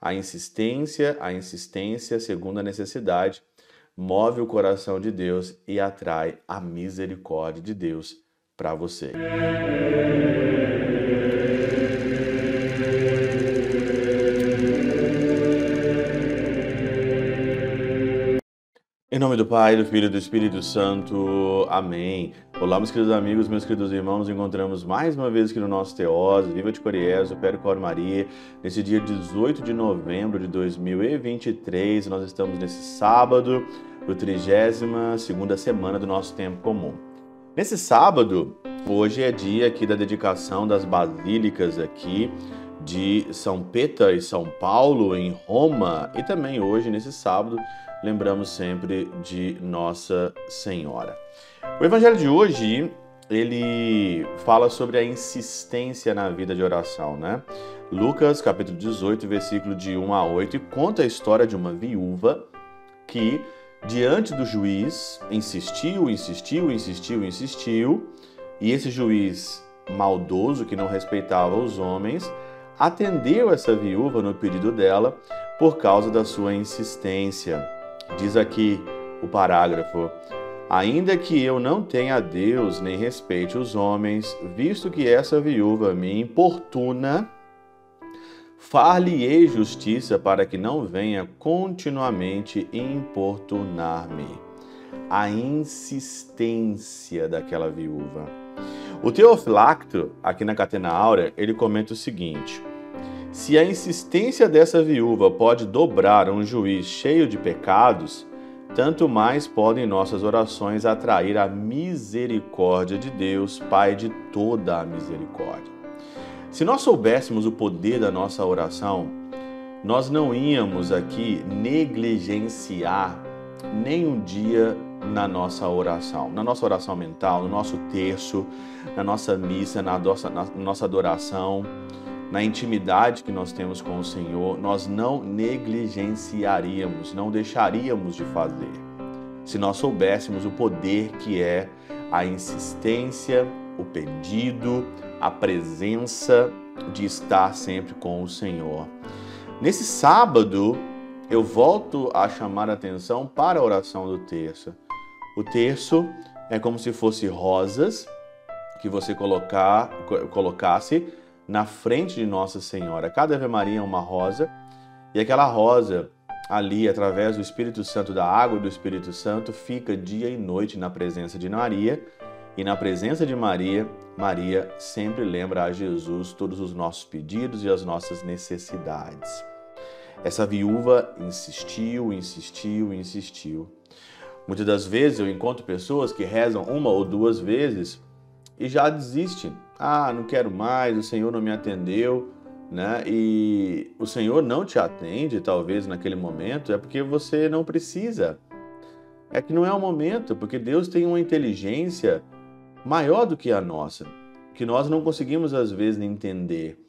A insistência, a insistência, segundo a necessidade, move o coração de Deus e atrai a misericórdia de Deus para você. Nome do Pai, do Filho e do Espírito Santo. Amém. Olá, meus queridos amigos, meus queridos irmãos. Nos encontramos mais uma vez aqui no nosso Teós, Viva de Coriés, o Péro Cor Maria, nesse dia 18 de novembro de 2023. Nós estamos nesse sábado, do 32 segunda semana do nosso tempo comum. Nesse sábado, hoje é dia aqui da dedicação das basílicas aqui de São Pedro e São Paulo em Roma e também hoje nesse sábado lembramos sempre de Nossa Senhora. O evangelho de hoje, ele fala sobre a insistência na vida de oração, né? Lucas, capítulo 18, versículo de 1 a 8, e conta a história de uma viúva que, diante do juiz, insistiu, insistiu, insistiu, insistiu, e esse juiz maldoso, que não respeitava os homens, atendeu essa viúva no pedido dela por causa da sua insistência. Diz aqui o parágrafo: Ainda que eu não tenha Deus nem respeite os homens, visto que essa viúva me importuna, far-lhe-ei justiça para que não venha continuamente importunar-me. A insistência daquela viúva. O Teofilacto, aqui na Catena Áurea, ele comenta o seguinte: se a insistência dessa viúva pode dobrar um juiz cheio de pecados, tanto mais podem nossas orações atrair a misericórdia de Deus, Pai de toda a misericórdia. Se nós soubéssemos o poder da nossa oração, nós não íamos aqui negligenciar nem um dia na nossa oração, na nossa oração mental, no nosso terço, na nossa missa, na nossa, na nossa adoração na intimidade que nós temos com o Senhor, nós não negligenciaríamos, não deixaríamos de fazer. Se nós soubéssemos o poder que é a insistência, o pedido, a presença de estar sempre com o Senhor. Nesse sábado, eu volto a chamar a atenção para a oração do terço. O terço é como se fosse rosas que você colocar, colocasse na frente de Nossa Senhora. Cada Ave Maria é uma rosa, e aquela rosa ali, através do Espírito Santo, da água do Espírito Santo, fica dia e noite na presença de Maria. E na presença de Maria, Maria sempre lembra a Jesus todos os nossos pedidos e as nossas necessidades. Essa viúva insistiu, insistiu, insistiu. Muitas das vezes eu encontro pessoas que rezam uma ou duas vezes e já desistem ah, não quero mais, o Senhor não me atendeu, né? E o Senhor não te atende, talvez naquele momento, é porque você não precisa. É que não é o momento, porque Deus tem uma inteligência maior do que a nossa, que nós não conseguimos às vezes entender.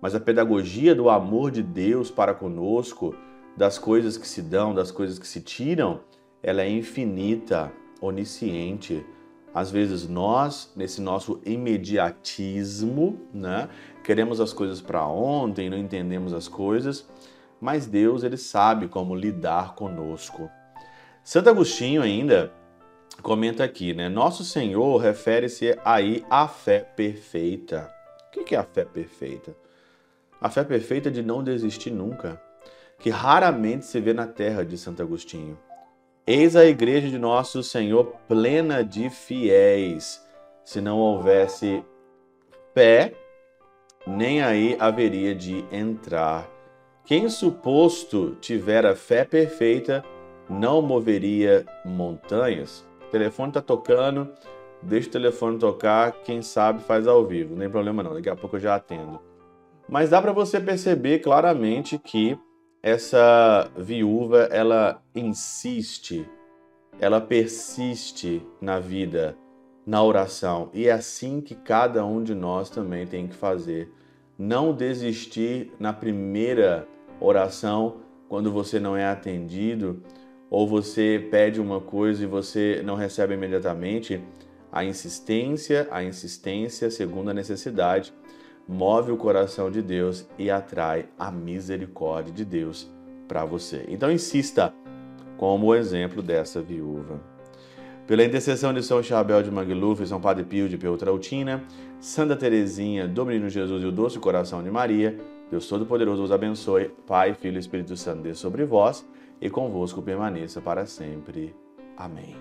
Mas a pedagogia do amor de Deus para conosco, das coisas que se dão, das coisas que se tiram, ela é infinita, onisciente, às vezes nós, nesse nosso imediatismo, né, queremos as coisas para ontem, não entendemos as coisas, mas Deus ele sabe como lidar conosco. Santo Agostinho ainda comenta aqui, né? Nosso Senhor refere-se aí à fé perfeita. O que é a fé perfeita? A fé perfeita de não desistir nunca, que raramente se vê na terra de Santo Agostinho. Eis a igreja de nosso Senhor plena de fiéis. Se não houvesse fé, nem aí haveria de entrar. Quem suposto tivera fé perfeita, não moveria montanhas. O telefone está tocando, deixa o telefone tocar, quem sabe faz ao vivo, não tem problema não, daqui a pouco eu já atendo. Mas dá para você perceber claramente que essa viúva ela insiste, ela persiste na vida, na oração, e é assim que cada um de nós também tem que fazer. Não desistir na primeira oração quando você não é atendido ou você pede uma coisa e você não recebe imediatamente. A insistência, a insistência segundo a necessidade move o coração de Deus e atrai a misericórdia de Deus para você. Então insista como o exemplo dessa viúva. Pela intercessão de São Chabel de Mangluf, São Padre Pio de Peltrautina, Santa Teresinha, do Menino Jesus e o Doce Coração de Maria, Deus Todo-Poderoso os abençoe, Pai, Filho e Espírito Santo, dê sobre vós e convosco permaneça para sempre. Amém.